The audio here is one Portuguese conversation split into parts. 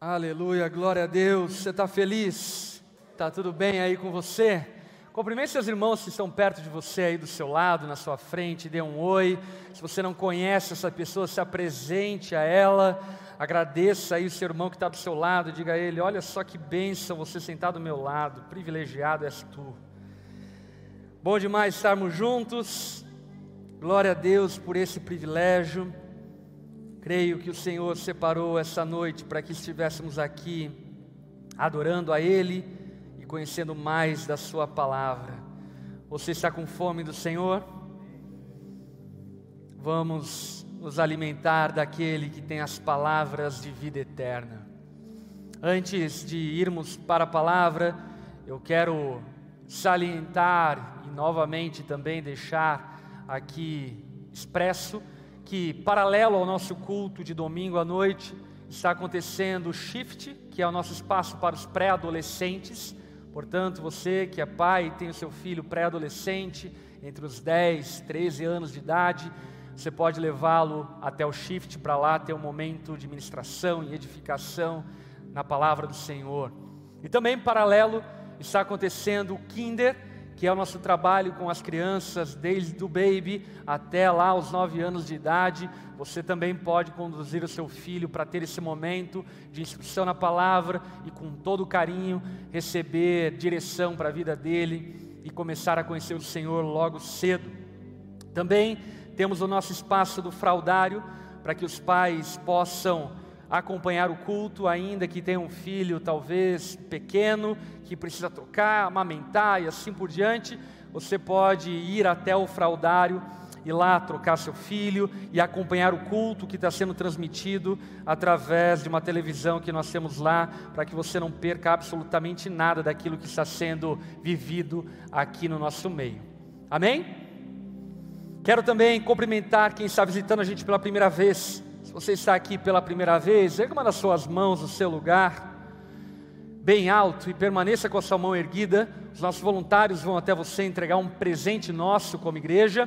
Aleluia, glória a Deus. Você está feliz? Está tudo bem aí com você? Cumprimente seus irmãos que estão perto de você aí do seu lado, na sua frente, dê um oi. Se você não conhece essa pessoa, se apresente a ela. Agradeça aí o seu irmão que está do seu lado, diga a ele: Olha só que bênção você sentar do meu lado, privilegiado és tu. Bom demais estarmos juntos, glória a Deus por esse privilégio. Creio que o Senhor separou essa noite para que estivéssemos aqui adorando a Ele e conhecendo mais da Sua palavra. Você está com fome do Senhor? Vamos nos alimentar daquele que tem as palavras de vida eterna. Antes de irmos para a palavra, eu quero salientar e novamente também deixar aqui expresso que, paralelo ao nosso culto de domingo à noite, está acontecendo o Shift, que é o nosso espaço para os pré-adolescentes. Portanto, você que é pai e tem o seu filho pré-adolescente, entre os 10, 13 anos de idade, você pode levá-lo até o Shift para lá ter um momento de ministração e edificação na palavra do Senhor. E também, paralelo, está acontecendo o Kinder, que é o nosso trabalho com as crianças, desde o baby até lá os nove anos de idade. Você também pode conduzir o seu filho para ter esse momento de instrução na palavra e com todo carinho receber direção para a vida dele e começar a conhecer o Senhor logo cedo. Também temos o nosso espaço do fraudário para que os pais possam acompanhar o culto, ainda que tenha um filho talvez pequeno, que precisa trocar, amamentar e assim por diante, você pode ir até o fraudário e lá trocar seu filho e acompanhar o culto que está sendo transmitido através de uma televisão que nós temos lá, para que você não perca absolutamente nada daquilo que está sendo vivido aqui no nosso meio. Amém? Quero também cumprimentar quem está visitando a gente pela primeira vez. Se você está aqui pela primeira vez, erga uma das suas mãos no seu lugar, bem alto, e permaneça com a sua mão erguida. Os nossos voluntários vão até você entregar um presente nosso como igreja.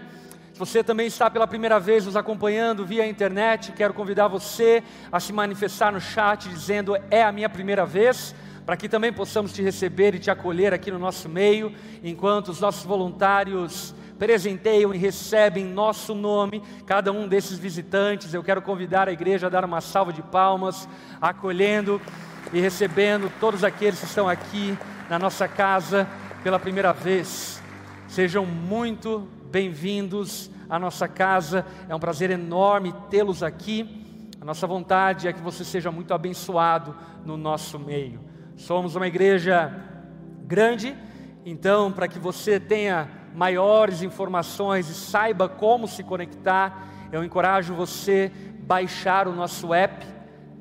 Se você também está pela primeira vez nos acompanhando via internet, quero convidar você a se manifestar no chat dizendo: É a minha primeira vez para que também possamos te receber e te acolher aqui no nosso meio, enquanto os nossos voluntários presenteiam e recebem em nosso nome cada um desses visitantes. Eu quero convidar a igreja a dar uma salva de palmas, acolhendo e recebendo todos aqueles que estão aqui na nossa casa pela primeira vez. Sejam muito bem-vindos à nossa casa, é um prazer enorme tê-los aqui. A nossa vontade é que você seja muito abençoado no nosso meio. Somos uma igreja grande, então, para que você tenha maiores informações e saiba como se conectar, eu encorajo você baixar o nosso app,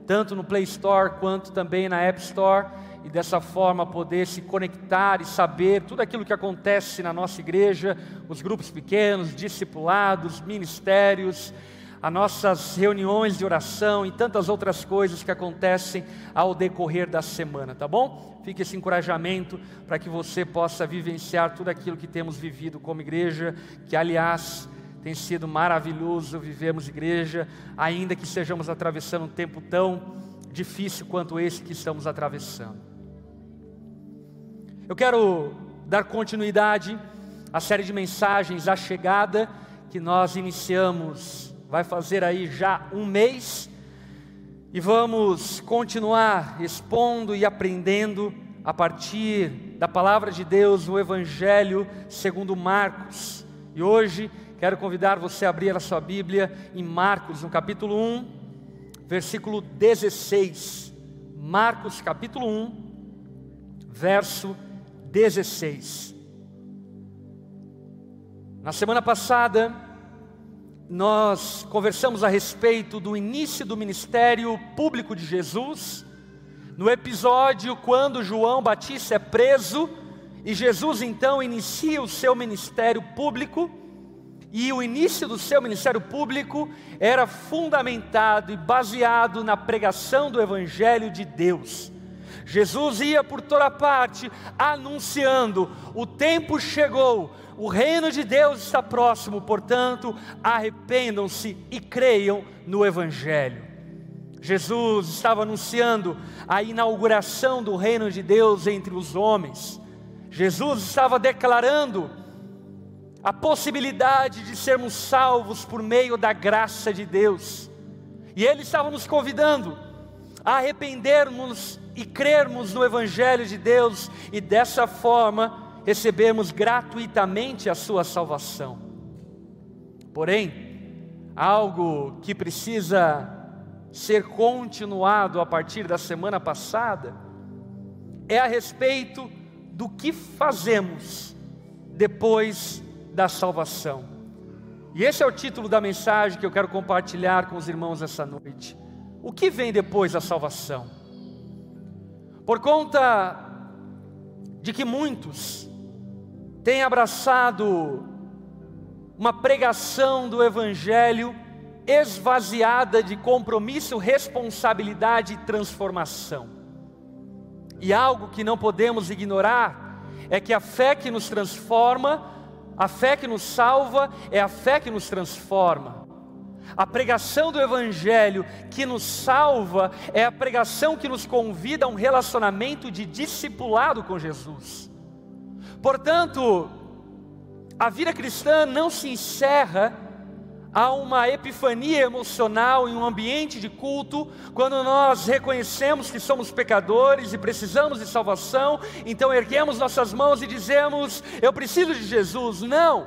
tanto no Play Store quanto também na App Store, e dessa forma poder se conectar e saber tudo aquilo que acontece na nossa igreja, os grupos pequenos, discipulados, ministérios, as nossas reuniões de oração e tantas outras coisas que acontecem ao decorrer da semana, tá bom? Fique esse encorajamento para que você possa vivenciar tudo aquilo que temos vivido como igreja, que aliás tem sido maravilhoso vivermos igreja, ainda que estejamos atravessando um tempo tão difícil quanto esse que estamos atravessando. Eu quero dar continuidade à série de mensagens A Chegada que nós iniciamos vai fazer aí já um mês, e vamos continuar expondo e aprendendo a partir da palavra de Deus, o Evangelho segundo Marcos. E hoje quero convidar você a abrir a sua Bíblia em Marcos, no capítulo 1, versículo 16. Marcos, capítulo 1, verso 16. Na semana passada, nós conversamos a respeito do início do ministério público de Jesus, no episódio quando João Batista é preso e Jesus então inicia o seu ministério público, e o início do seu ministério público era fundamentado e baseado na pregação do Evangelho de Deus. Jesus ia por toda parte anunciando: o tempo chegou, o reino de Deus está próximo, portanto, arrependam-se e creiam no Evangelho. Jesus estava anunciando a inauguração do reino de Deus entre os homens. Jesus estava declarando a possibilidade de sermos salvos por meio da graça de Deus. E Ele estava nos convidando a arrependermos e crermos no Evangelho de Deus e dessa forma recebermos gratuitamente a Sua salvação. Porém, algo que precisa ser continuado a partir da semana passada é a respeito do que fazemos depois da salvação. E esse é o título da mensagem que eu quero compartilhar com os irmãos essa noite. O que vem depois da salvação? Por conta de que muitos têm abraçado uma pregação do Evangelho esvaziada de compromisso, responsabilidade e transformação. E algo que não podemos ignorar é que a fé que nos transforma, a fé que nos salva, é a fé que nos transforma. A pregação do Evangelho que nos salva é a pregação que nos convida a um relacionamento de discipulado com Jesus. Portanto, a vida cristã não se encerra há uma epifania emocional em um ambiente de culto, quando nós reconhecemos que somos pecadores e precisamos de salvação, então erguemos nossas mãos e dizemos: Eu preciso de Jesus. Não,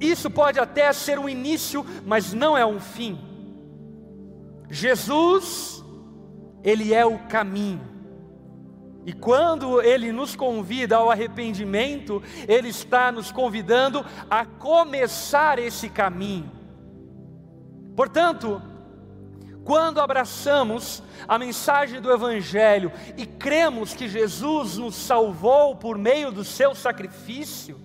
isso pode até ser um início, mas não é um fim. Jesus, Ele é o caminho. E quando Ele nos convida ao arrependimento, Ele está nos convidando a começar esse caminho. Portanto, quando abraçamos a mensagem do Evangelho e cremos que Jesus nos salvou por meio do seu sacrifício,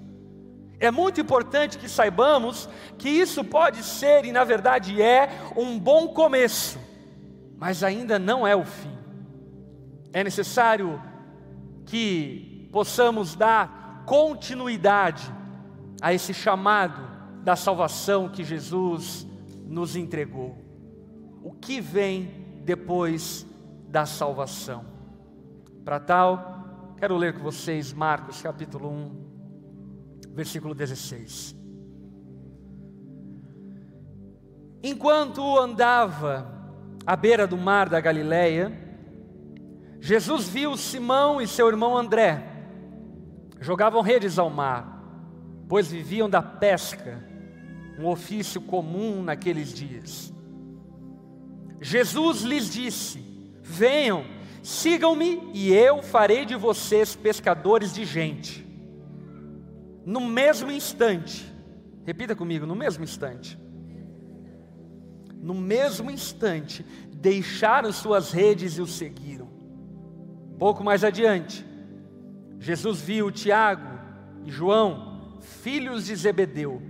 é muito importante que saibamos que isso pode ser e, na verdade, é um bom começo, mas ainda não é o fim. É necessário que possamos dar continuidade a esse chamado da salvação que Jesus nos entregou. O que vem depois da salvação? Para tal, quero ler com vocês Marcos capítulo 1, versículo 16. Enquanto andava à beira do mar da Galileia, Jesus viu Simão e seu irmão André, jogavam redes ao mar, pois viviam da pesca, um ofício comum naqueles dias. Jesus lhes disse: Venham, sigam-me e eu farei de vocês pescadores de gente. No mesmo instante, repita comigo, no mesmo instante. No mesmo instante, deixaram suas redes e o seguiram. Pouco mais adiante, Jesus viu Tiago e João, filhos de Zebedeu,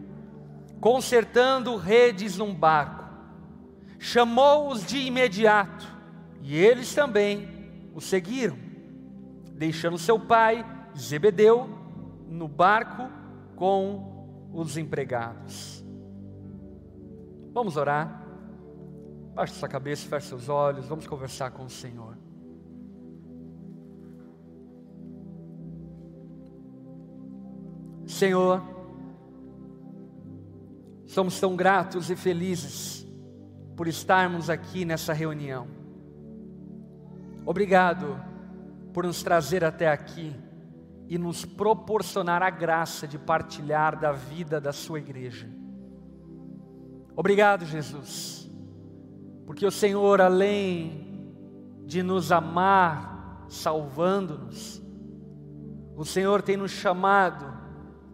consertando redes num barco. Chamou-os de imediato e eles também o seguiram, deixando seu pai, Zebedeu, no barco com os empregados. Vamos orar. Baixe sua cabeça, feche seus olhos, vamos conversar com o Senhor. Senhor, somos tão gratos e felizes por estarmos aqui nessa reunião. Obrigado por nos trazer até aqui e nos proporcionar a graça de partilhar da vida da Sua igreja. Obrigado, Jesus, porque o Senhor, além de nos amar, salvando-nos, o Senhor tem nos chamado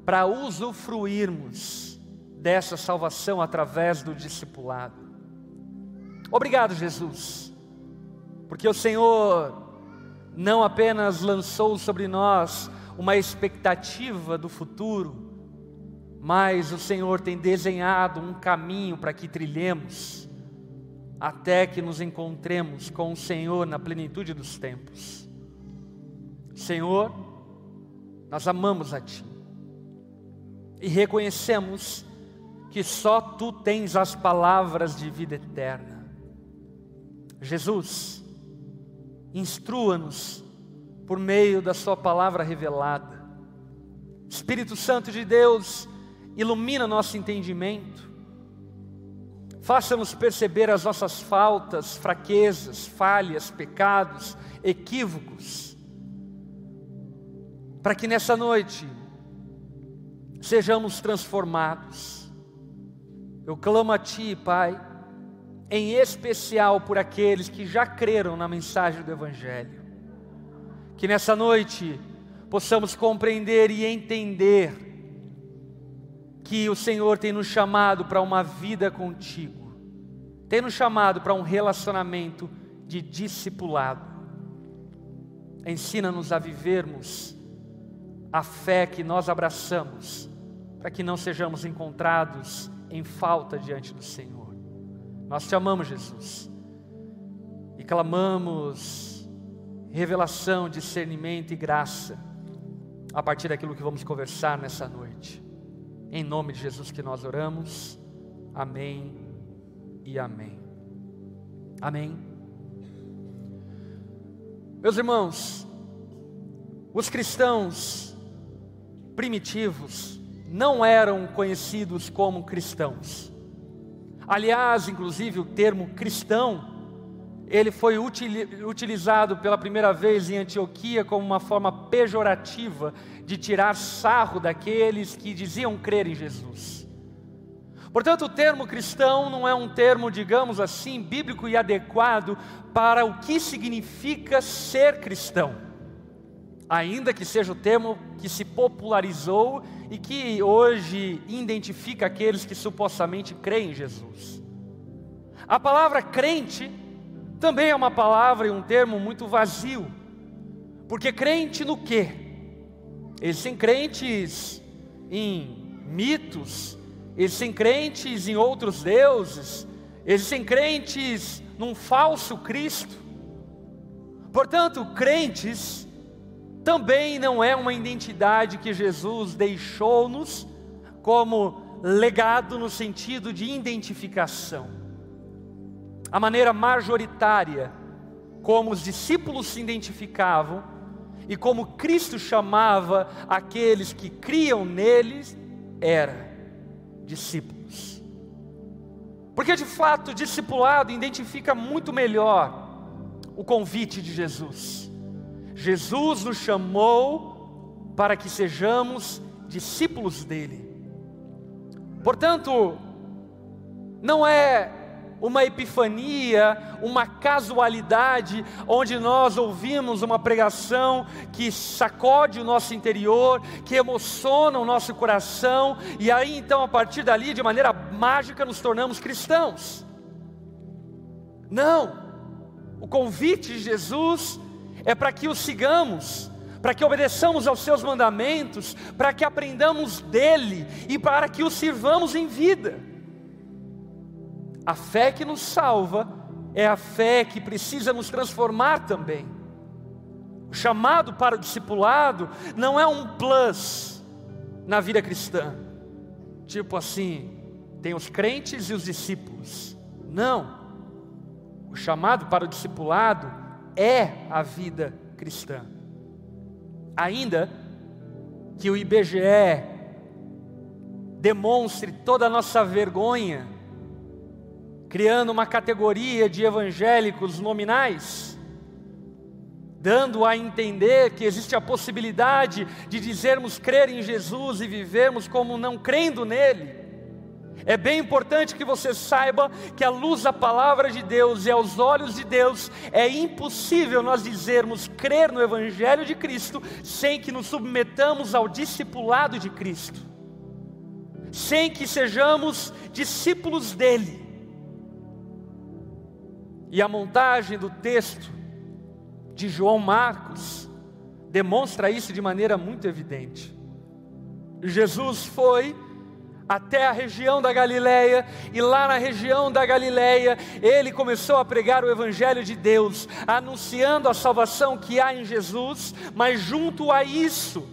para usufruirmos dessa salvação através do discipulado. Obrigado, Jesus, porque o Senhor não apenas lançou sobre nós uma expectativa do futuro, mas o Senhor tem desenhado um caminho para que trilhemos, até que nos encontremos com o Senhor na plenitude dos tempos. Senhor, nós amamos a Ti e reconhecemos que só tu tens as palavras de vida eterna. Jesus, instrua-nos por meio da Sua palavra revelada. Espírito Santo de Deus, ilumina nosso entendimento, faça-nos perceber as nossas faltas, fraquezas, falhas, pecados, equívocos, para que nessa noite sejamos transformados. Eu clamo a Ti, Pai, em especial por aqueles que já creram na mensagem do Evangelho, que nessa noite possamos compreender e entender que o Senhor tem nos chamado para uma vida contigo, tem nos chamado para um relacionamento de discipulado. Ensina-nos a vivermos a fé que nós abraçamos, para que não sejamos encontrados em falta diante do Senhor. Nós te amamos, Jesus, e clamamos revelação, discernimento e graça a partir daquilo que vamos conversar nessa noite. Em nome de Jesus que nós oramos. Amém e amém. Amém. Meus irmãos, os cristãos primitivos não eram conhecidos como cristãos. Aliás, inclusive o termo cristão, ele foi utilizado pela primeira vez em Antioquia como uma forma pejorativa de tirar sarro daqueles que diziam crer em Jesus. Portanto, o termo cristão não é um termo, digamos assim, bíblico e adequado para o que significa ser cristão. Ainda que seja o termo que se popularizou e que hoje identifica aqueles que supostamente creem em Jesus. A palavra crente também é uma palavra e um termo muito vazio, porque crente no quê? Existem crentes em mitos, existem crentes em outros deuses, existem crentes num falso Cristo. Portanto, crentes também não é uma identidade que Jesus deixou-nos como legado no sentido de identificação. A maneira majoritária como os discípulos se identificavam e como Cristo chamava aqueles que criam neles, era discípulos. Porque de fato, discipulado identifica muito melhor o convite de Jesus. Jesus nos chamou para que sejamos discípulos dele. Portanto, não é uma epifania, uma casualidade, onde nós ouvimos uma pregação que sacode o nosso interior, que emociona o nosso coração, e aí então a partir dali, de maneira mágica, nos tornamos cristãos. Não, o convite de Jesus é para que o sigamos, para que obedeçamos aos seus mandamentos, para que aprendamos dele e para que o sirvamos em vida. A fé que nos salva é a fé que precisa nos transformar também. O chamado para o discipulado não é um plus na vida cristã, tipo assim, tem os crentes e os discípulos. Não. O chamado para o discipulado é a vida cristã. Ainda que o IBGE demonstre toda a nossa vergonha criando uma categoria de evangélicos nominais, dando a entender que existe a possibilidade de dizermos crer em Jesus e vivermos como não crendo nele. É bem importante que você saiba que, à luz da palavra de Deus e aos olhos de Deus, é impossível nós dizermos crer no Evangelho de Cristo sem que nos submetamos ao discipulado de Cristo, sem que sejamos discípulos dEle. E a montagem do texto de João Marcos demonstra isso de maneira muito evidente. Jesus foi até a região da Galileia, e lá na região da Galileia, ele começou a pregar o evangelho de Deus, anunciando a salvação que há em Jesus, mas junto a isso,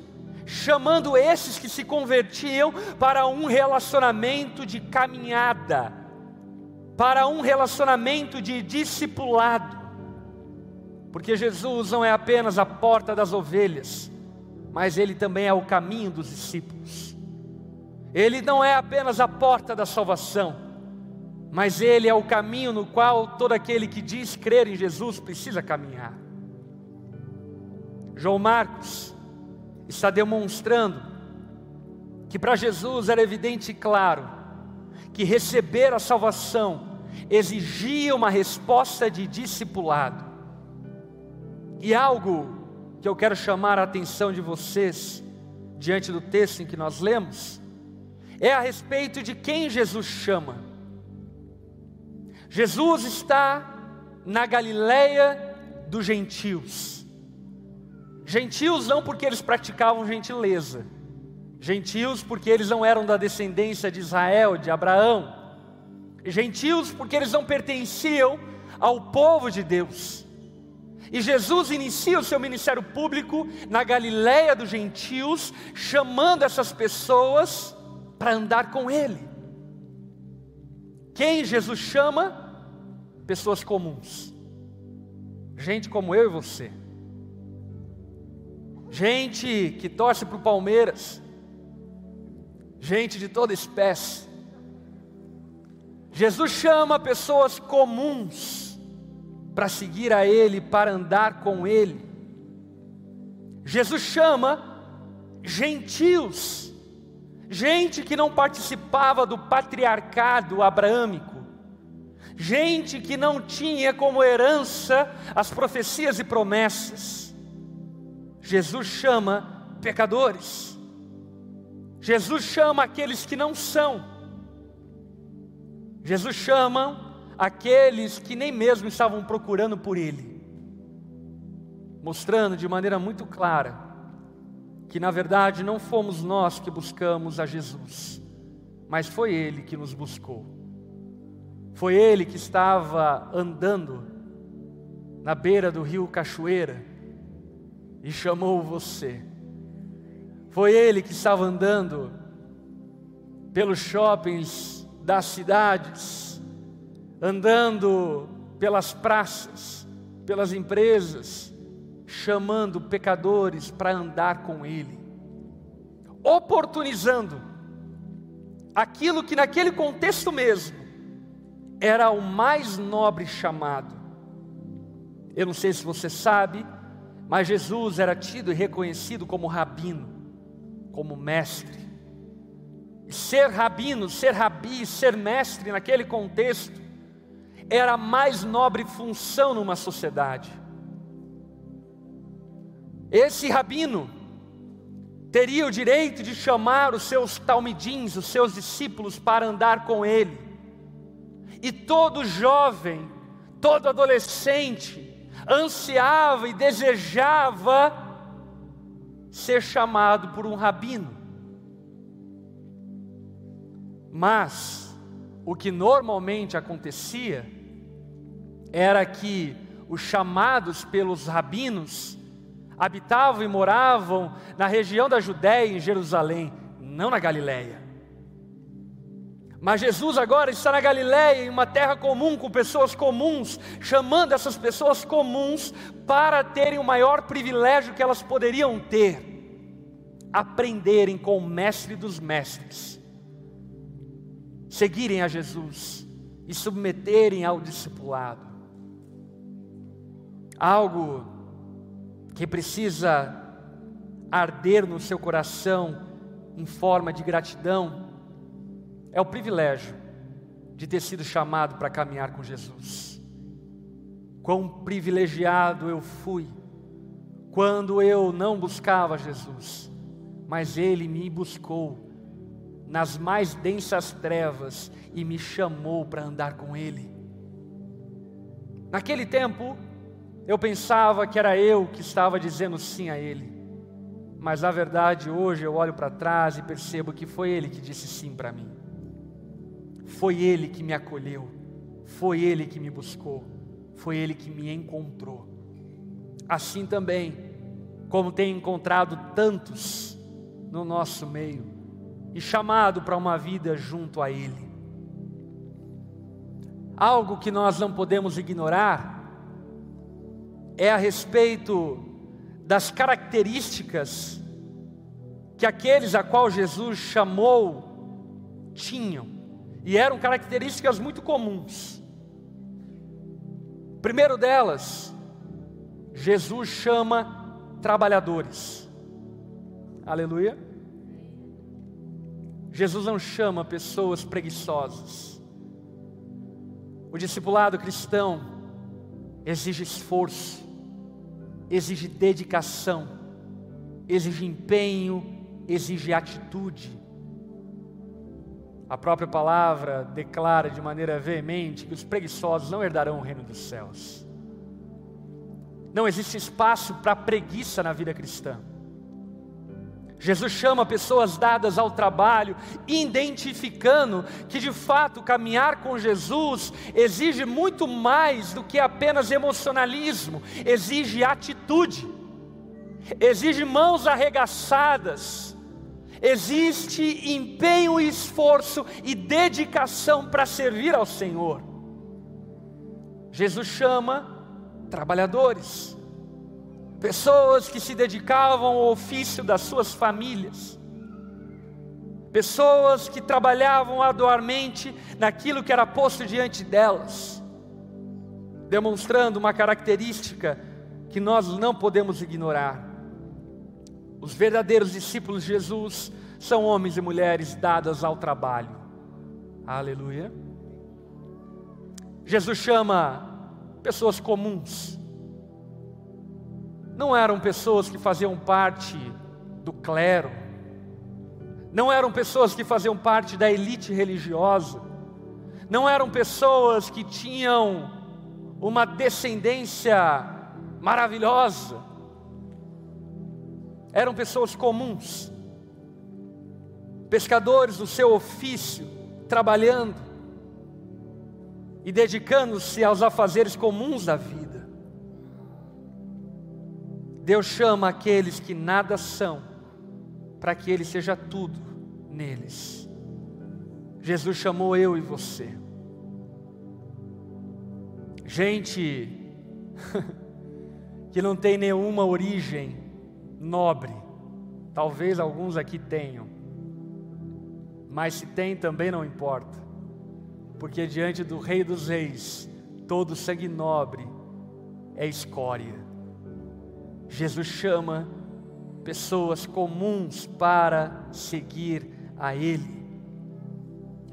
chamando esses que se convertiam para um relacionamento de caminhada para um relacionamento de discipulado, porque Jesus não é apenas a porta das ovelhas, mas Ele também é o caminho dos discípulos. Ele não é apenas a porta da salvação, mas Ele é o caminho no qual todo aquele que diz crer em Jesus precisa caminhar. João Marcos está demonstrando que para Jesus era evidente e claro que receber a salvação exigia uma resposta de discipulado. E algo que eu quero chamar a atenção de vocês, diante do texto em que nós lemos, é a respeito de quem Jesus chama. Jesus está na Galileia dos gentios. Gentios não porque eles praticavam gentileza, gentios porque eles não eram da descendência de Israel, de Abraão, gentios porque eles não pertenciam ao povo de Deus. E Jesus inicia o seu ministério público na Galiléia dos gentios, chamando essas pessoas para andar com Ele. Quem Jesus chama? Pessoas comuns, gente como eu e você, gente que torce para o Palmeiras, gente de toda espécie. Jesus chama pessoas comuns para seguir a Ele, para andar com Ele. Jesus chama gentios, gente que não participava do patriarcado abraâmico, gente que não tinha como herança as profecias e promessas. Jesus chama pecadores, Jesus chama aqueles que não são, Jesus chama aqueles que nem mesmo estavam procurando por Ele, mostrando de maneira muito clara que na verdade não fomos nós que buscamos a Jesus, mas foi Ele que nos buscou. Foi Ele que estava andando na beira do rio Cachoeira e chamou você. Foi Ele que estava andando pelos shoppings das cidades andando pelas praças, pelas empresas, chamando pecadores para andar com Ele, oportunizando aquilo que naquele contexto mesmo era o mais nobre chamado. Eu não sei se você sabe, mas Jesus era tido e reconhecido como rabino, como mestre. E ser rabino, ser rabi, ser mestre naquele contexto era a mais nobre função numa sociedade. Esse rabino teria o direito de chamar os seus talmidins, os seus discípulos, para andar com ele. E todo jovem, todo adolescente, ansiava e desejava ser chamado por um rabino. Mas, o que normalmente acontecia, era que os chamados pelos rabinos habitavam e moravam na região da Judéia, em Jerusalém, não na Galiléia. Mas Jesus agora está na Galiléia, em uma terra comum, com pessoas comuns, chamando essas pessoas comuns para terem o maior privilégio que elas poderiam ter: aprenderem com o Mestre dos Mestres, seguirem a Jesus e submeterem ao discipulado algo que precisa arder no seu coração em forma de gratidão, é o privilégio de ter sido chamado para caminhar com Jesus. Quão privilegiado eu fui quando eu não buscava Jesus, mas Ele me buscou nas mais densas trevas e me chamou para andar com Ele. Naquele tempo, eu pensava que era eu que estava dizendo sim a Ele, mas na verdade hoje eu olho para trás e percebo que foi Ele que disse sim para mim, foi Ele que me acolheu, foi Ele que me buscou, foi Ele que me encontrou. Assim também, como tem encontrado tantos no nosso meio e chamado para uma vida junto a Ele. algo que nós não podemos ignorar é a respeito das características que aqueles a qual Jesus chamou tinham, e eram características muito comuns. Primeiro delas, Jesus chama trabalhadores. Aleluia. Jesus não chama pessoas preguiçosas. O discipulado cristão exige esforço, exige dedicação, exige empenho, exige atitude. A própria palavra declara de maneira veemente que os preguiçosos não herdarão o reino dos céus. Não existe espaço para preguiça na vida cristã. Jesus chama pessoas dadas ao trabalho, identificando que de fato caminhar com Jesus exige muito mais do que apenas emocionalismo, exige atitude, exige mãos arregaçadas, existe empenho, esforço e dedicação para servir ao Senhor. Jesus chama trabalhadores, pessoas que se dedicavam ao ofício das suas famílias, pessoas que trabalhavam arduamente naquilo que era posto diante delas, demonstrando uma característica que nós não podemos ignorar. Os verdadeiros discípulos de Jesus são homens e mulheres dadas ao trabalho. Aleluia. Jesus chama pessoas comuns. Não eram pessoas que faziam parte do clero, não eram pessoas que faziam parte da elite religiosa, não eram pessoas que tinham uma descendência maravilhosa, eram pessoas comuns, pescadores do seu ofício, trabalhando, e dedicando-se aos afazeres comuns da vida. Deus chama aqueles que nada são, para que Ele seja tudo neles. Jesus chamou eu e você. Gente que não tem nenhuma origem nobre, talvez alguns aqui tenham, mas se tem também não importa porque diante do Rei dos Reis, todo sangue nobre é escória. Jesus chama pessoas comuns para seguir a Ele.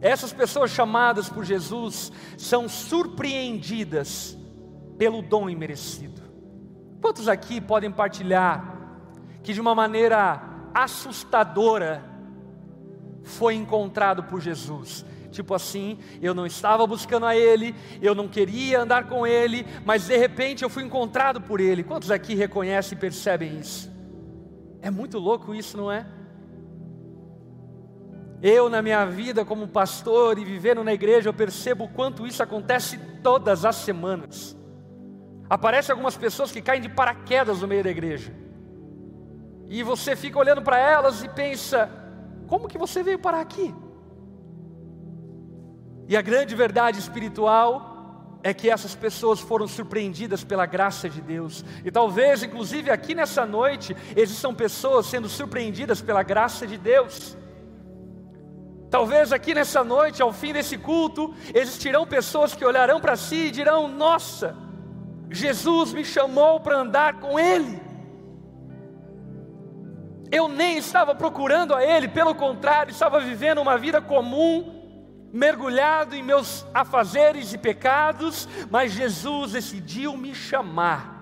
Essas pessoas chamadas por Jesus são surpreendidas pelo dom imerecido. Quantos aqui podem partilhar que de uma maneira assustadora foi encontrado por Jesus? Tipo assim, eu não estava buscando a Ele, eu não queria andar com Ele, mas de repente eu fui encontrado por Ele. Quantos aqui reconhecem e percebem isso? É muito louco isso, não é? Eu, na minha vida como pastor e vivendo na igreja, eu percebo o quanto isso acontece todas as semanas. Aparecem algumas pessoas que caem de paraquedas no meio da igreja. E você fica olhando para elas e pensa: como que você veio parar aqui? E a grande verdade espiritual é que essas pessoas foram surpreendidas pela graça de Deus. E talvez, inclusive aqui nessa noite, existam pessoas sendo surpreendidas pela graça de Deus. Talvez aqui nessa noite, ao fim desse culto, existirão pessoas que olharão para si e dirão: Nossa, Jesus me chamou para andar com Ele. Eu nem estava procurando a Ele, pelo contrário, estava vivendo uma vida comum, mergulhado em meus afazeres e pecados, mas Jesus decidiu me chamar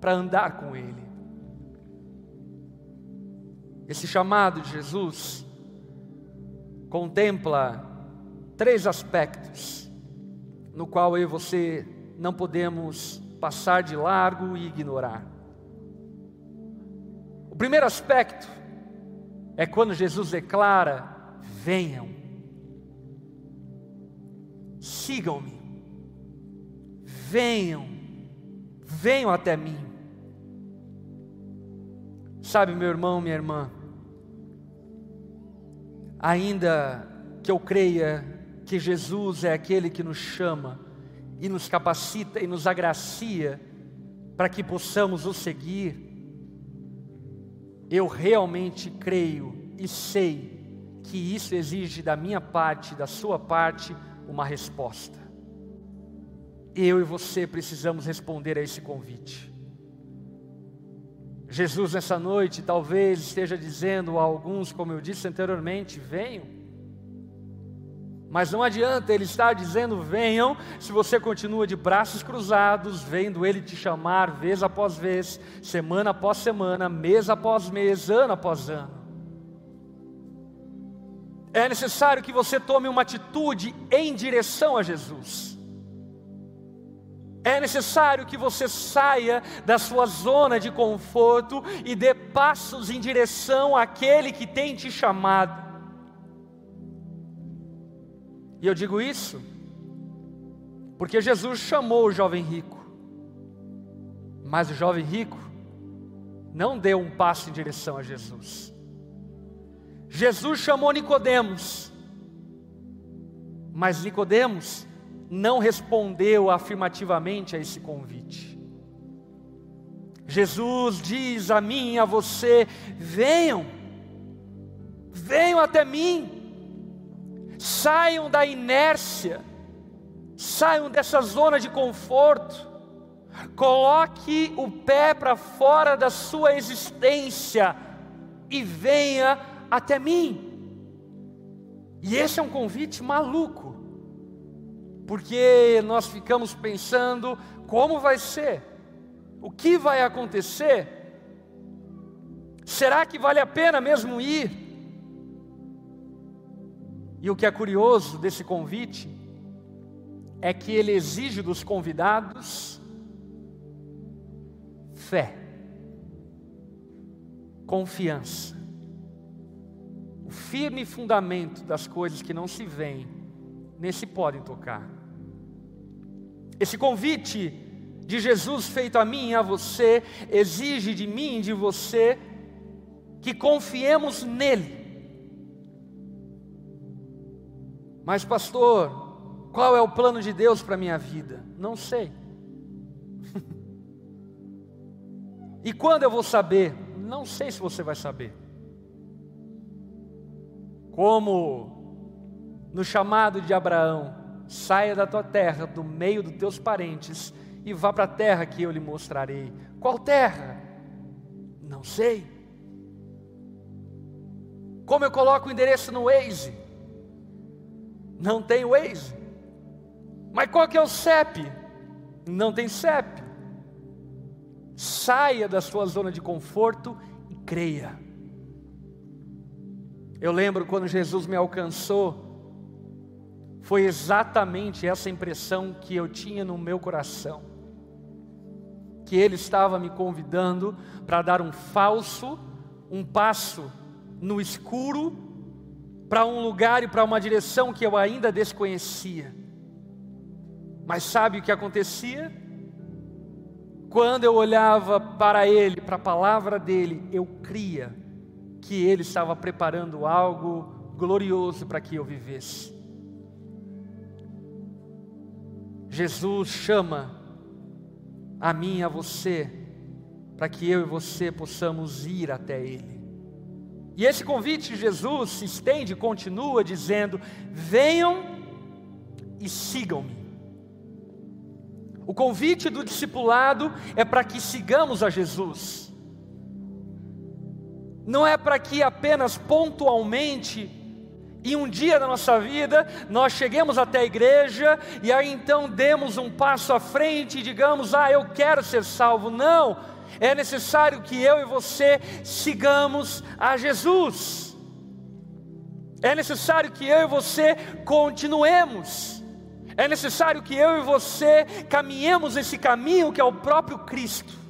para andar com Ele. Esse chamado de Jesus contempla três aspectos, no qual eu e você não podemos passar de largo e ignorar. O primeiro aspecto é quando Jesus declara: venham sigam-me, venham, venham até mim. Sabe, meu irmão, minha irmã, ainda que eu creia que Jesus é aquele que nos chama e nos capacita e nos agracia para que possamos o seguir, eu realmente creio e sei que isso exige da minha parte, da sua parte, uma resposta. Eu e você precisamos responder a esse convite. Jesus, nessa noite, talvez esteja dizendo a alguns, como eu disse anteriormente: venham mas não adianta ele estar dizendo venham, se você continua de braços cruzados, vendo ele te chamar vez após vez, semana após semana, mês após mês, ano após ano. É necessário que você tome uma atitude em direção a Jesus. É necessário que você saia da sua zona de conforto e dê passos em direção àquele que tem te chamado. E eu digo isso porque Jesus chamou o jovem rico, mas o jovem rico não deu um passo em direção a Jesus. Jesus chamou Nicodemos, mas Nicodemos não respondeu afirmativamente a esse convite. Jesus diz a mim e a você: venham, venham até mim. Saiam da inércia, saiam dessa zona de conforto, coloque o pé para fora da sua existência e venha até mim. E esse é um convite maluco, porque nós ficamos pensando como vai ser, o que vai acontecer, será que vale a pena mesmo ir? E o que é curioso desse convite é que ele exige dos convidados fé, confiança, o firme fundamento das coisas que não se veem, nem se podem tocar. Esse convite de Jesus feito a mim e a você exige de mim e de você que confiemos nele Mas, pastor, qual é o plano de Deus para a minha vida? Não sei. e quando eu vou saber? Não sei se você vai saber. Como no chamado de Abraão, saia da tua terra, do meio dos teus parentes, e vá para a terra que eu lhe mostrarei. Qual terra? Não sei. Como eu coloco o endereço no Waze? Não tem Waze. Mas qual que é o CEP? Não tem CEP. Saia da sua zona de conforto e creia. Eu lembro quando Jesus me alcançou, foi exatamente essa impressão que eu tinha no meu coração. Que Ele estava me convidando para dar um falso, um passo no escuro, para um lugar e para uma direção que eu ainda desconhecia. Mas sabe o que acontecia? Quando eu olhava para Ele, para a palavra dele, eu cria que Ele estava preparando algo glorioso para que eu vivesse. Jesus chama a mim e a você, para que eu e você possamos ir até Ele. E esse convite de Jesus se estende e continua dizendo: venham e sigam-me. O convite do discipulado é para que sigamos a Jesus, não é para que apenas pontualmente, em um dia da nossa vida, nós cheguemos até a igreja e aí então demos um passo à frente e digamos: Ah, eu quero ser salvo. Não é necessário que eu e você sigamos a Jesus. É necessário que eu e você continuemos. É necessário que eu e você caminhemos esse caminho que é o próprio Cristo.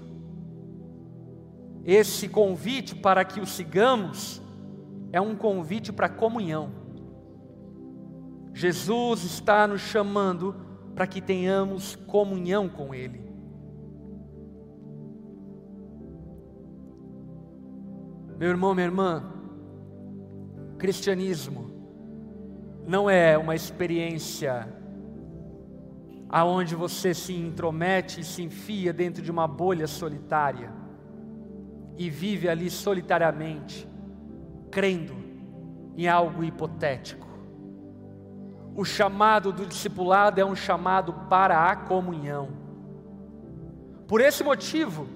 Esse convite para que o sigamos é um convite para comunhão. Jesus está nos chamando para que tenhamos comunhão com Ele. Meu irmão, minha irmã, cristianismo não é uma experiência aonde você se intromete e se enfia dentro de uma bolha solitária e vive ali solitariamente, crendo em algo hipotético. O chamado do discipulado é um chamado para a comunhão. Por esse motivo,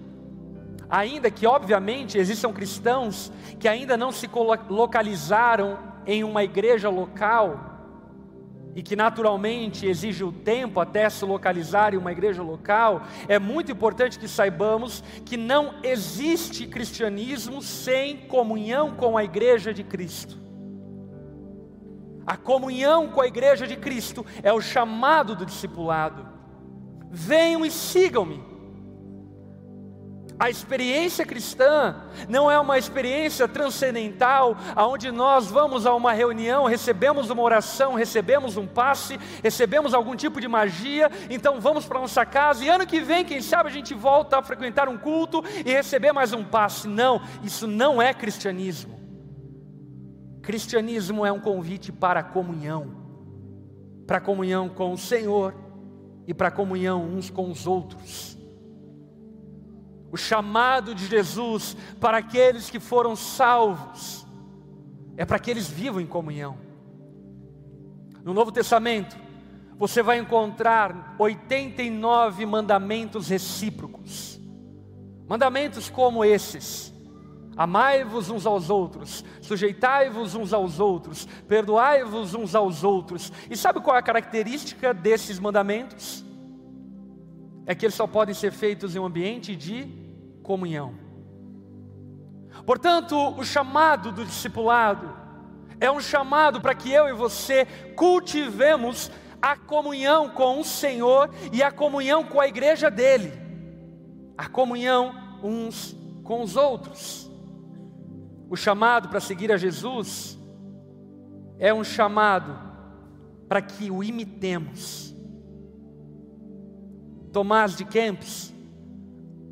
ainda que obviamente existam cristãos que ainda não se localizaram em uma igreja local, e que naturalmente exige o tempo até se localizar em uma igreja local, é muito importante que saibamos que não existe cristianismo sem comunhão com a igreja de Cristo. A comunhão com a igreja de Cristo é o chamado do discipulado. Venham e sigam-me. A experiência cristã não é uma experiência transcendental, aonde nós vamos a uma reunião, recebemos uma oração, recebemos um passe, recebemos algum tipo de magia, então vamos para nossa casa e ano que vem, quem sabe a gente volta a frequentar um culto e receber mais um passe. Não, isso não é cristianismo. Cristianismo é um convite para a comunhão, para a comunhão com o Senhor e para a comunhão uns com os outros o chamado de Jesus para aqueles que foram salvos é para que eles vivam em comunhão. No Novo Testamento, você vai encontrar 89 mandamentos recíprocos. Mandamentos como esses: Amai-vos uns aos outros, sujeitai-vos uns aos outros, perdoai-vos uns aos outros. E sabe qual é a característica desses mandamentos? É que eles só podem ser feitos em um ambiente de comunhão. Portanto, o chamado do discipulado é um chamado para que eu e você cultivemos a comunhão com o Senhor e a comunhão com a igreja dele, a comunhão uns com os outros. O chamado para seguir a Jesus é um chamado para que o imitemos. Tomás de Kempis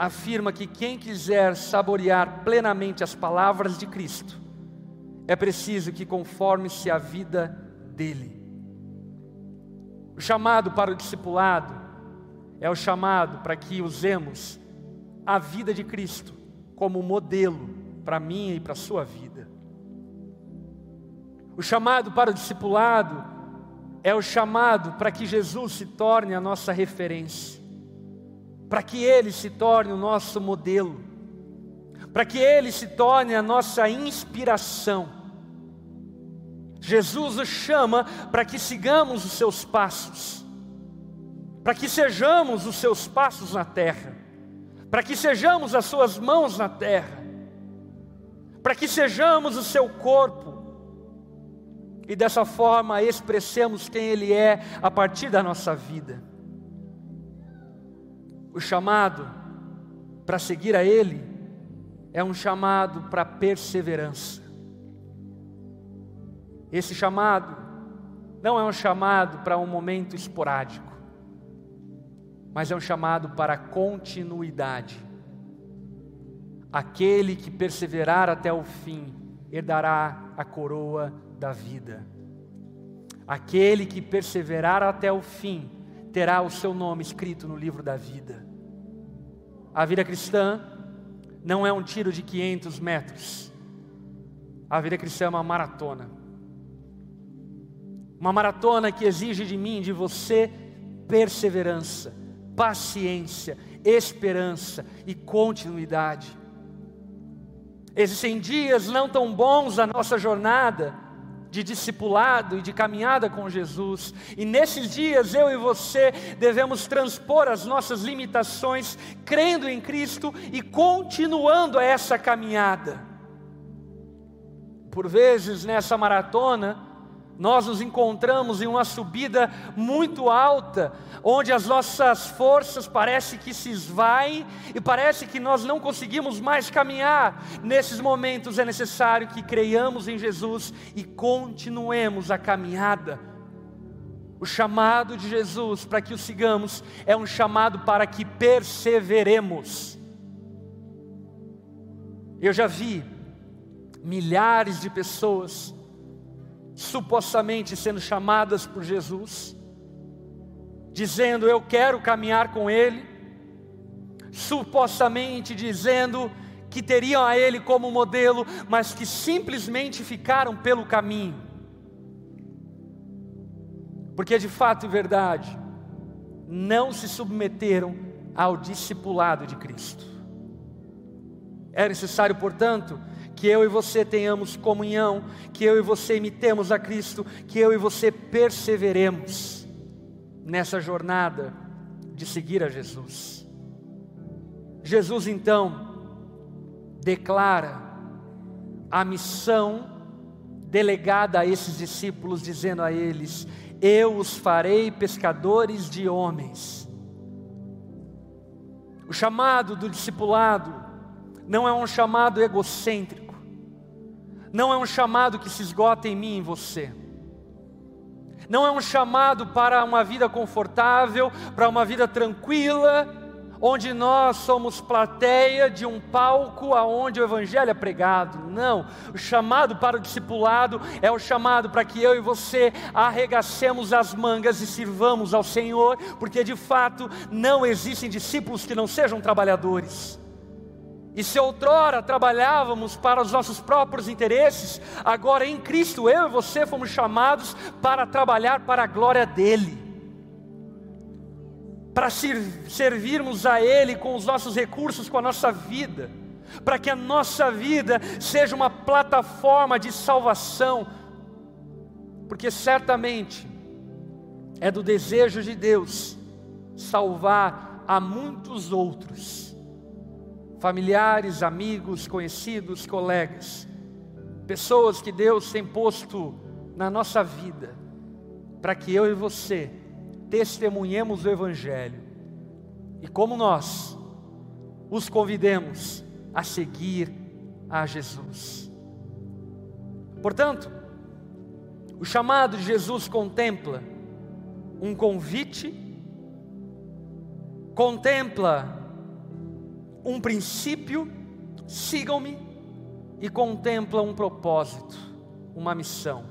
afirma que quem quiser saborear plenamente as palavras de Cristo, é preciso que conforme-se a vida dele. O chamado para o discipulado é o chamado para que usemos a vida de Cristo como modelo para a minha e para a sua vida. O chamado para o discipulado é o chamado para que Jesus se torne a nossa referência para que Ele se torne o nosso modelo, para que Ele se torne a nossa inspiração. Jesus nos chama para que sigamos os seus passos, para que sejamos os seus passos na terra, para que sejamos as suas mãos na terra, para que sejamos o seu corpo, e dessa forma expressemos quem Ele é a partir da nossa vida o chamado para seguir a Ele é um chamado para perseverança. Esse chamado não é um chamado para um momento esporádico, mas é um chamado para continuidade. Aquele que perseverar até o fim herdará a coroa da vida. Aquele que perseverar até o fim terá o seu nome escrito no livro da vida. A vida cristã não é um tiro de 500 metros. A vida cristã é uma maratona. Uma maratona que exige de mim, de você, perseverança, paciência, esperança e continuidade. Existem dias não tão bons na nossa jornada, de discipulado e de caminhada com Jesus. E nesses dias eu e você devemos transpor as nossas limitações, crendo em Cristo e continuando essa caminhada. Por vezes nessa maratona, nós nos encontramos em uma subida muito alta, onde as nossas forças parece que se esvaem e parece que nós não conseguimos mais caminhar. Nesses momentos é necessário que creiamos em Jesus e continuemos a caminhada. O chamado de Jesus para que o sigamos é um chamado para que perseveremos. Eu já vi milhares de pessoas supostamente sendo chamadas por Jesus, dizendo eu quero caminhar com Ele, supostamente dizendo que teriam a Ele como modelo, mas que simplesmente ficaram pelo caminho. Porque de fato e verdade, não se submeteram ao discipulado de Cristo. É necessário, portanto, que eu e você tenhamos comunhão, que eu e você imitemos a Cristo, que eu e você perseveremos nessa jornada de seguir a Jesus. Jesus então declara a missão delegada a esses discípulos, dizendo a eles: Eu os farei pescadores de homens. O chamado do discipulado não é um chamado egocêntrico, não é um chamado que se esgota em mim e em você. Não é um chamado para uma vida confortável, para uma vida tranquila, onde nós somos plateia de um palco aonde o evangelho é pregado. Não, o chamado para o discipulado é o chamado para que eu e você arregacemos as mangas e sirvamos ao Senhor, porque de fato não existem discípulos que não sejam trabalhadores. E se outrora trabalhávamos para os nossos próprios interesses, agora em Cristo eu e você fomos chamados para trabalhar para a glória dEle. Para servirmos a Ele com os nossos recursos, com a nossa vida, para que a nossa vida seja uma plataforma de salvação, porque certamente é do desejo de Deus salvar a muitos outros, familiares, amigos, conhecidos, colegas, pessoas que Deus tem posto na nossa vida, para que eu e você testemunhemos o Evangelho e como nós os convidemos a seguir a Jesus. Portanto, o chamado de Jesus contempla um convite, contempla um princípio, sigam-me, e contempla um propósito, uma missão.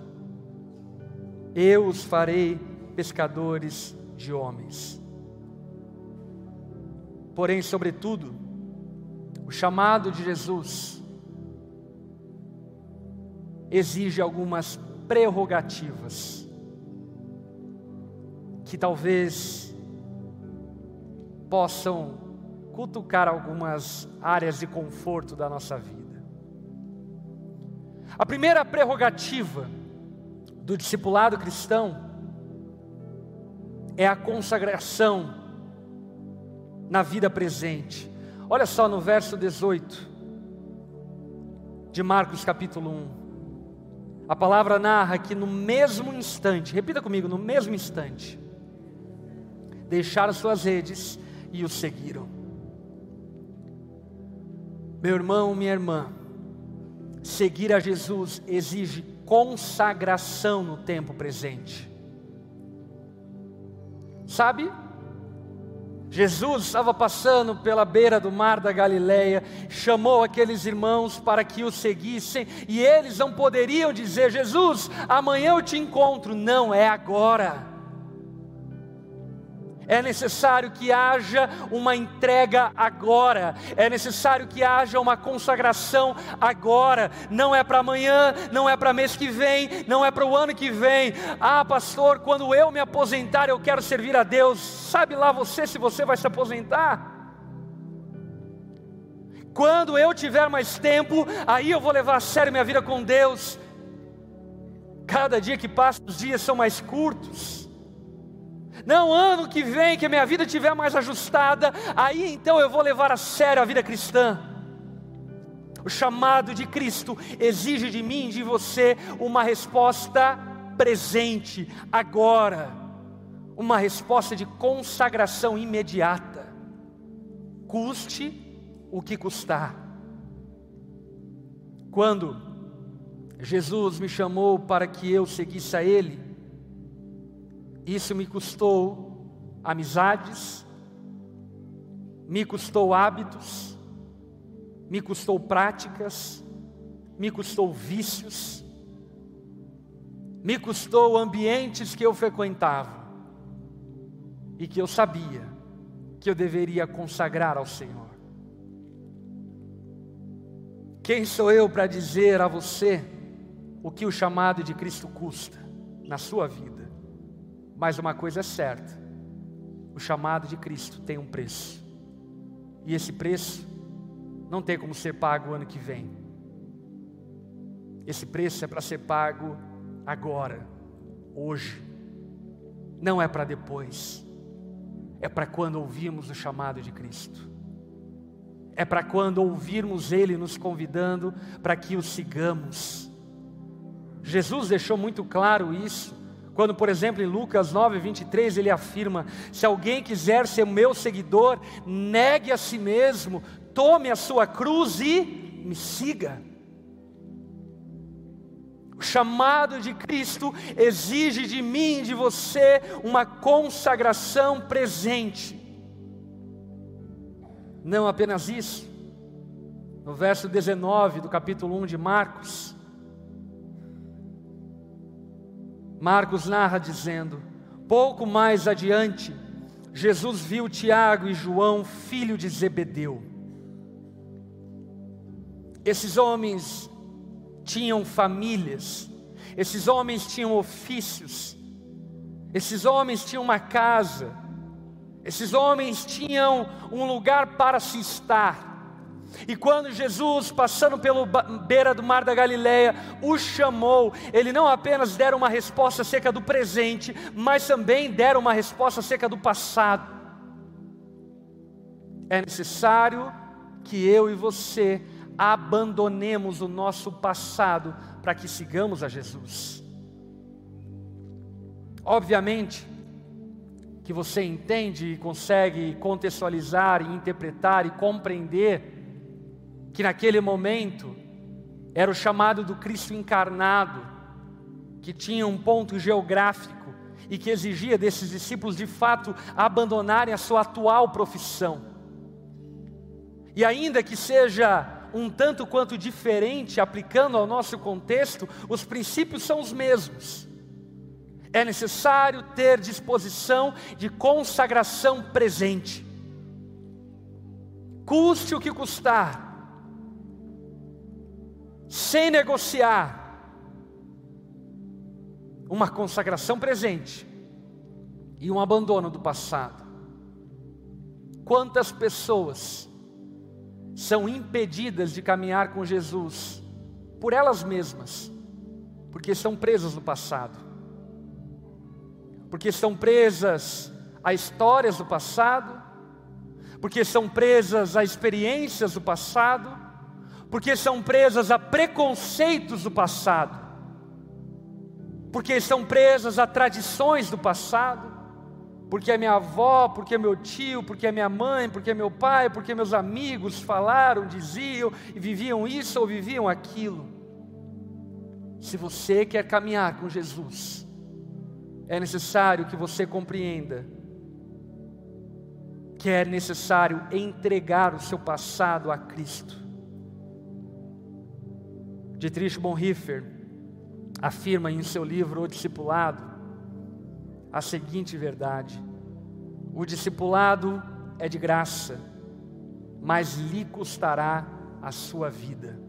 Eu os farei pescadores de homens. Porém, sobretudo, o chamado de Jesus exige algumas prerrogativas que talvez possam cutucar algumas áreas de conforto da nossa vida. A primeira prerrogativa do discipulado cristão é a consagração na vida presente. Olha só no verso 18 de Marcos capítulo 1. A palavra narra que no mesmo instante, repita comigo, no mesmo instante, deixaram suas redes e o seguiram. Meu irmão, minha irmã, seguir a Jesus exige consagração no tempo presente. Sabe? Jesus estava passando pela beira do mar da Galileia, chamou aqueles irmãos para que o seguissem, e eles não poderiam dizer: Jesus, amanhã eu te encontro. Não, é agora é necessário que haja uma entrega agora, é necessário que haja uma consagração agora, não é para amanhã, não é para mês que vem, não é para o ano que vem. Ah, pastor, quando eu me aposentar, eu quero servir a Deus. Sabe lá você se você vai se aposentar? Quando eu tiver mais tempo, aí eu vou levar a sério minha vida com Deus. Cada dia que passa, os dias são mais curtos. Não, ano que vem, que a minha vida estiver mais ajustada, aí então eu vou levar a sério a vida cristã. O chamado de Cristo exige de mim, de você, uma resposta presente, agora, uma resposta de consagração imediata, custe o que custar. Quando Jesus me chamou para que eu seguisse a Ele, isso me custou amizades, me custou hábitos, me custou práticas, me custou vícios. me custou ambientes que eu frequentava e que eu sabia que eu deveria consagrar ao Senhor. Quem sou eu para dizer a você o que o chamado de Cristo custa na sua vida? Mas uma coisa é certa: o chamado de Cristo tem um preço, e esse preço não tem como ser pago o ano que vem. Esse preço é para ser pago agora, hoje, não é para depois, é para quando ouvirmos o chamado de Cristo, é para quando ouvirmos Ele nos convidando para que o sigamos. Jesus deixou muito claro isso, quando, por exemplo, em Lucas 9, 23, ele afirma: Se alguém quiser ser meu seguidor, negue a si mesmo, tome a sua cruz e me siga. O chamado de Cristo exige de mim, de você, uma consagração presente. Não apenas isso. No verso 19 do capítulo 1 de Marcos, Marcos narra dizendo: Pouco mais adiante, Jesus viu Tiago e João, filho de Zebedeu. Esses homens tinham famílias, esses homens tinham ofícios, esses homens tinham uma casa, esses homens tinham um lugar para se estar. E quando Jesus, passando pelo beira do mar da Galileia, o chamou, ele não apenas deram uma resposta acerca do presente, mas também deram uma resposta acerca do passado. É necessário que eu e você abandonemos o nosso passado para que sigamos a Jesus. Obviamente que você entende e consegue contextualizar e interpretar e compreender que naquele momento era o chamado do Cristo encarnado, que tinha um ponto geográfico e que exigia desses discípulos de fato abandonarem a sua atual profissão. E ainda que seja um tanto quanto diferente, aplicando ao nosso contexto, os princípios são os mesmos. É necessário ter disposição de consagração presente, custe o que custar, sem negociar, uma consagração presente e um abandono do passado. Quantas pessoas são impedidas de caminhar com Jesus por elas mesmas, porque estão presas no passado, porque estão presas a histórias do passado, porque são presas a experiências do passado, porque são presas a preconceitos do passado, porque estão presas a tradições do passado, porque é minha avó, porque meu tio, porque é minha mãe, porque meu pai, porque meus amigos falaram, diziam e viviam isso ou viviam aquilo. Se você quer caminhar com Jesus, é necessário que você compreenda que é necessário entregar o seu passado a Cristo. Dietrich Bonhoeffer afirma em seu livro O Discipulado a seguinte verdade: o discipulado é de graça, mas lhe custará a sua vida.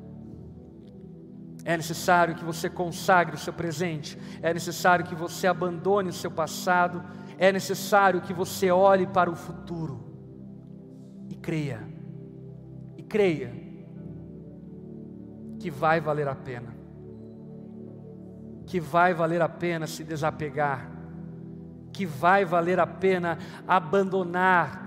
É necessário que você consagre o seu presente, é necessário que você abandone o seu passado, é necessário que você olhe para o futuro e creia, e creia que vai valer a pena, que vai valer a pena se desapegar que vai valer a pena abandonar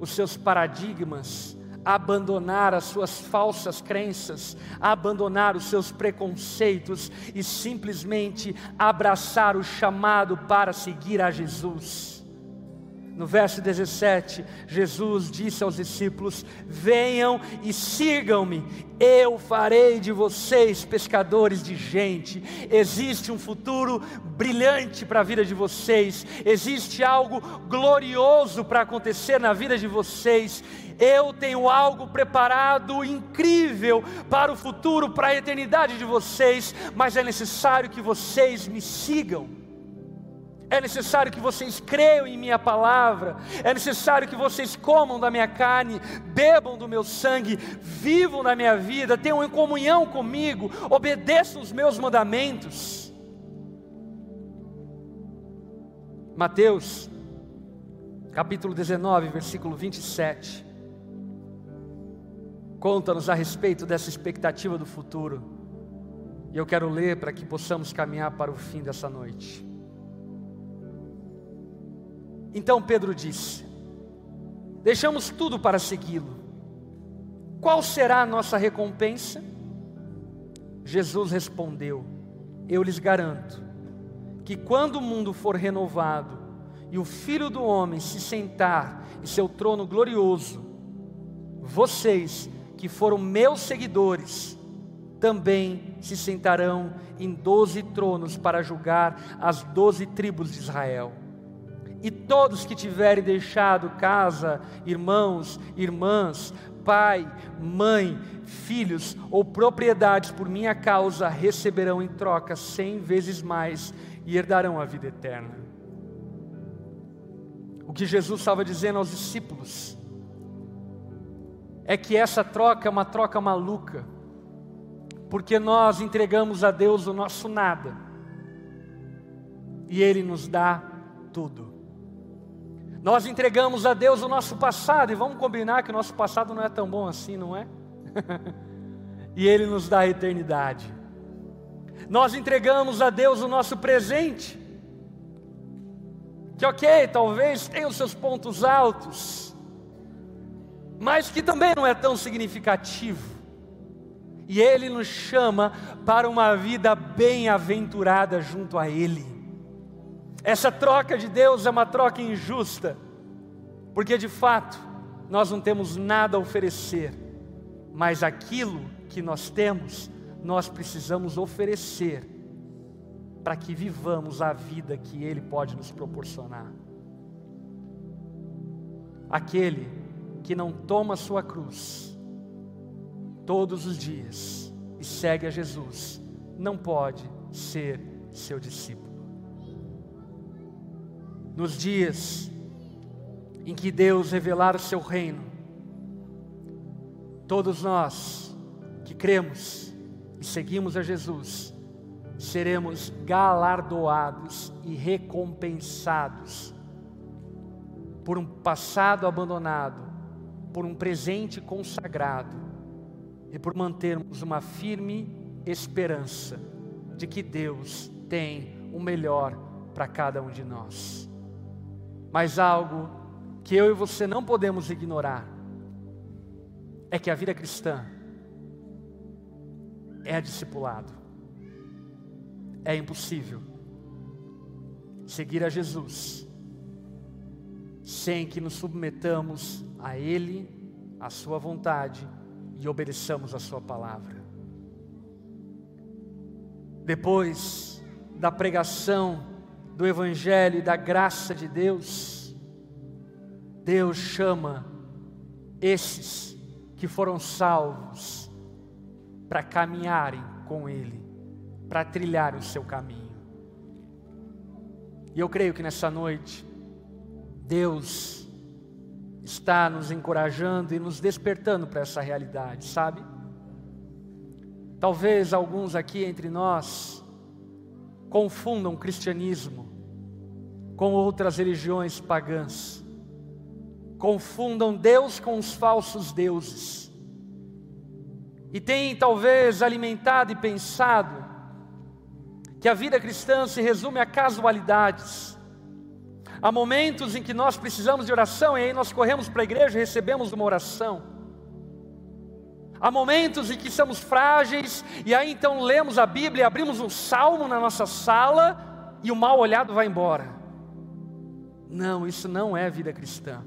os seus paradigmas, abandonar as suas falsas crenças, abandonar os seus preconceitos e simplesmente abraçar o chamado para seguir a Jesus. No verso 17, Jesus disse aos discípulos: Venham e sigam-me, eu farei de vocês pescadores de gente. Existe um futuro brilhante para a vida de vocês, existe algo glorioso para acontecer na vida de vocês. Eu tenho algo preparado incrível para o futuro, para a eternidade de vocês, mas é necessário que vocês me sigam. É necessário que vocês creiam em minha palavra, é necessário que vocês comam da minha carne, bebam do meu sangue, vivam na minha vida, tenham em comunhão comigo, obedeçam os meus mandamentos. Mateus, capítulo 19, versículo 27, conta-nos a respeito dessa expectativa do futuro, e eu quero ler para que possamos caminhar para o fim dessa noite. Então Pedro disse: Deixamos tudo para segui-lo. Qual será a nossa recompensa? Jesus respondeu: Eu lhes garanto que quando o mundo for renovado e o Filho do Homem se sentar em seu trono glorioso, vocês que foram meus seguidores também se sentarão em doze tronos para julgar as doze tribos de Israel. E todos que tiverem deixado casa, irmãos, irmãs, pai, mãe, filhos ou propriedades por minha causa receberão em troca cem vezes mais e herdarão a vida eterna. O que Jesus estava dizendo aos discípulos é que essa troca é uma troca maluca, porque nós entregamos a Deus o nosso nada e Ele nos dá tudo. Nós entregamos a Deus o nosso passado, e vamos combinar que o nosso passado não é tão bom assim, não é? e Ele nos dá a eternidade. Nós entregamos a Deus o nosso presente, que ok, talvez tenha os seus pontos altos, mas que também não é tão significativo. E Ele nos chama para uma vida bem-aventurada junto a Ele. Essa troca de Deus é uma troca injusta, porque de fato nós não temos nada a oferecer, mas aquilo que nós temos, nós precisamos oferecer para que vivamos a vida que Ele pode nos proporcionar. Aquele que não toma sua cruz todos os dias e segue a Jesus, não pode ser seu discípulo nos dias em que Deus revelar o seu reino, todos nós que cremos e seguimos a Jesus, seremos galardoados e recompensados por um passado abandonado, por um presente consagrado e por mantermos uma firme esperança de que Deus tem o melhor para cada um de nós. Mas algo que eu e você não podemos ignorar é que a vida cristã é discipulado. É impossível seguir a Jesus sem que nos submetamos a Ele, à Sua vontade e obedeçamos a Sua palavra. Depois da pregação do Evangelho e da graça de Deus, Deus chama esses que foram salvos para caminharem com Ele, para trilhar o seu caminho. E eu creio que nessa noite, Deus está nos encorajando e nos despertando para essa realidade, sabe? Talvez alguns aqui entre nós confundam cristianismo com outras religiões pagãs. Confundam Deus com os falsos deuses. E têm talvez alimentado e pensado que a vida cristã se resume a casualidades. Há momentos em que nós precisamos de oração e aí nós corremos para a igreja e recebemos uma oração. Há momentos em que somos frágeis e aí então lemos a Bíblia, abrimos um salmo na nossa sala e o mal olhado vai embora. Não, isso não é vida cristã.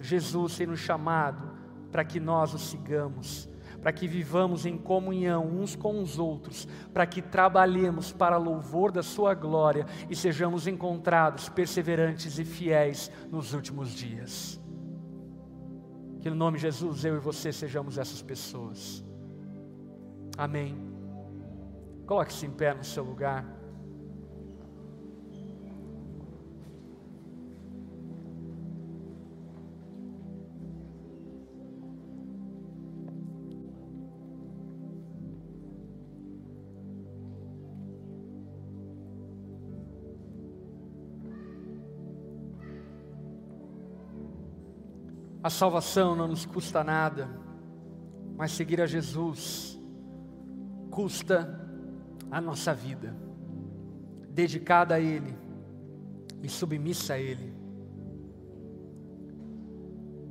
Jesus tem nos chamado para que nós o sigamos, para que vivamos em comunhão uns com os outros, para que trabalhemos para louvor da Sua glória e sejamos encontrados perseverantes e fiéis nos últimos dias. Que no nome de Jesus eu e você sejamos essas pessoas. Amém. Coloque-se em pé no seu lugar. A salvação não nos custa nada, mas seguir a Jesus custa a nossa vida, dedicada a Ele e submissa a Ele.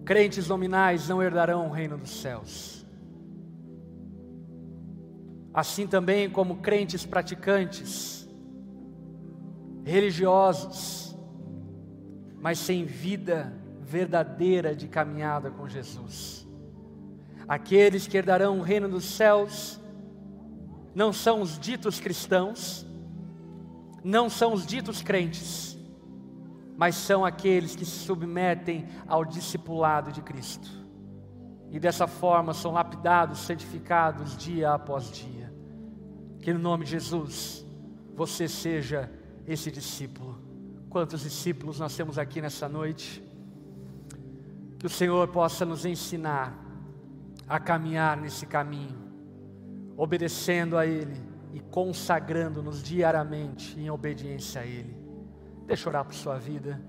Crentes nominais não herdarão o reino dos céus. Assim também como crentes praticantes, religiosos, mas sem vida verdadeira de caminhada com Jesus. Aqueles que herdarão o reino dos céus não são os ditos cristãos, não são os ditos crentes, mas são aqueles que se submetem ao discipulado de Cristo. E dessa forma são lapidados, santificados dia após dia. Que no nome de Jesus você seja esse discípulo. Quantos discípulos nós temos aqui nessa noite? Que o Senhor possa nos ensinar a caminhar nesse caminho, obedecendo a Ele e consagrando-nos diariamente em obediência a Ele. Deixa eu orar por sua vida,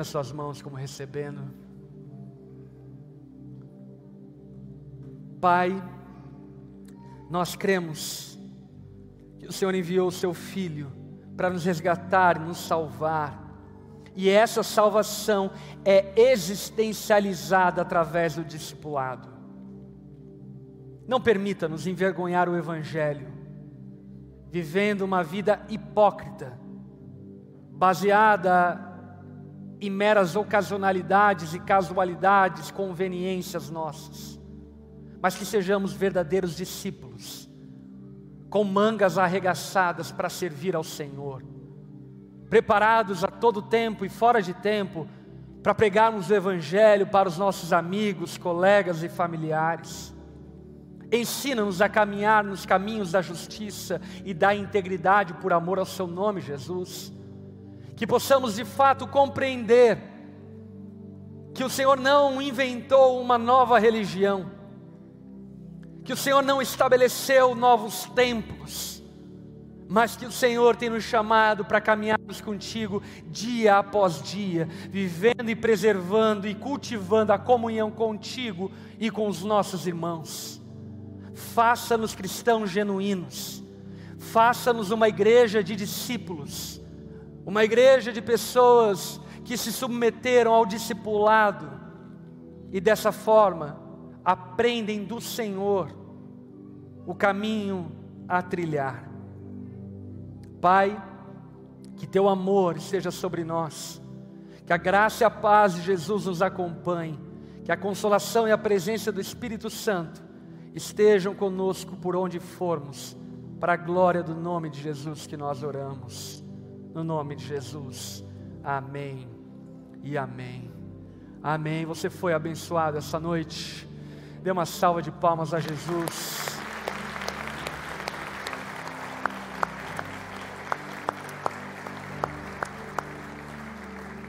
as suas mãos como recebendo. Pai, nós cremos que o Senhor enviou o Seu Filho para nos resgatar e nos salvar e essa salvação é existencializada através do discipulado. Não permita nos envergonhar o Evangelho, vivendo uma vida hipócrita, baseada em meras ocasionalidades e casualidades, conveniências nossas, mas que sejamos verdadeiros discípulos, com mangas arregaçadas para servir ao Senhor preparados a todo tempo e fora de tempo para pregarmos o Evangelho para os nossos amigos, colegas e familiares. Ensina-nos a caminhar nos caminhos da justiça e da integridade por amor ao Seu nome, Jesus. Que possamos de fato compreender que o Senhor não inventou uma nova religião, que o Senhor não estabeleceu novos templos, mas que o Senhor tem nos chamado para caminharmos contigo dia após dia, vivendo e preservando e cultivando a comunhão contigo e com os nossos irmãos. Faça-nos cristãos genuínos, faça-nos uma igreja de discípulos, uma igreja de pessoas que se submeteram ao discipulado e dessa forma aprendem do Senhor o caminho a trilhar. Pai, que teu amor esteja sobre nós, que a graça e a paz de Jesus nos acompanhe, que a consolação e a presença do Espírito Santo estejam conosco por onde formos, para a glória do nome de Jesus que nós oramos. No nome de Jesus. Amém e amém. Amém. Você foi abençoado essa noite. Dê uma salva de palmas a Jesus.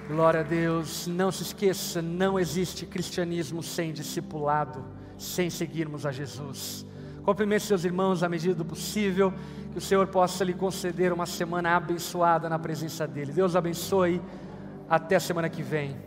Glória a Deus. Não se esqueça, não existe cristianismo sem discipulado, sem seguirmos a Jesus. Cumprimente seus irmãos à medida do possível, que o Senhor possa lhe conceder uma semana abençoada na presença dEle. Deus abençoe. Até semana que vem.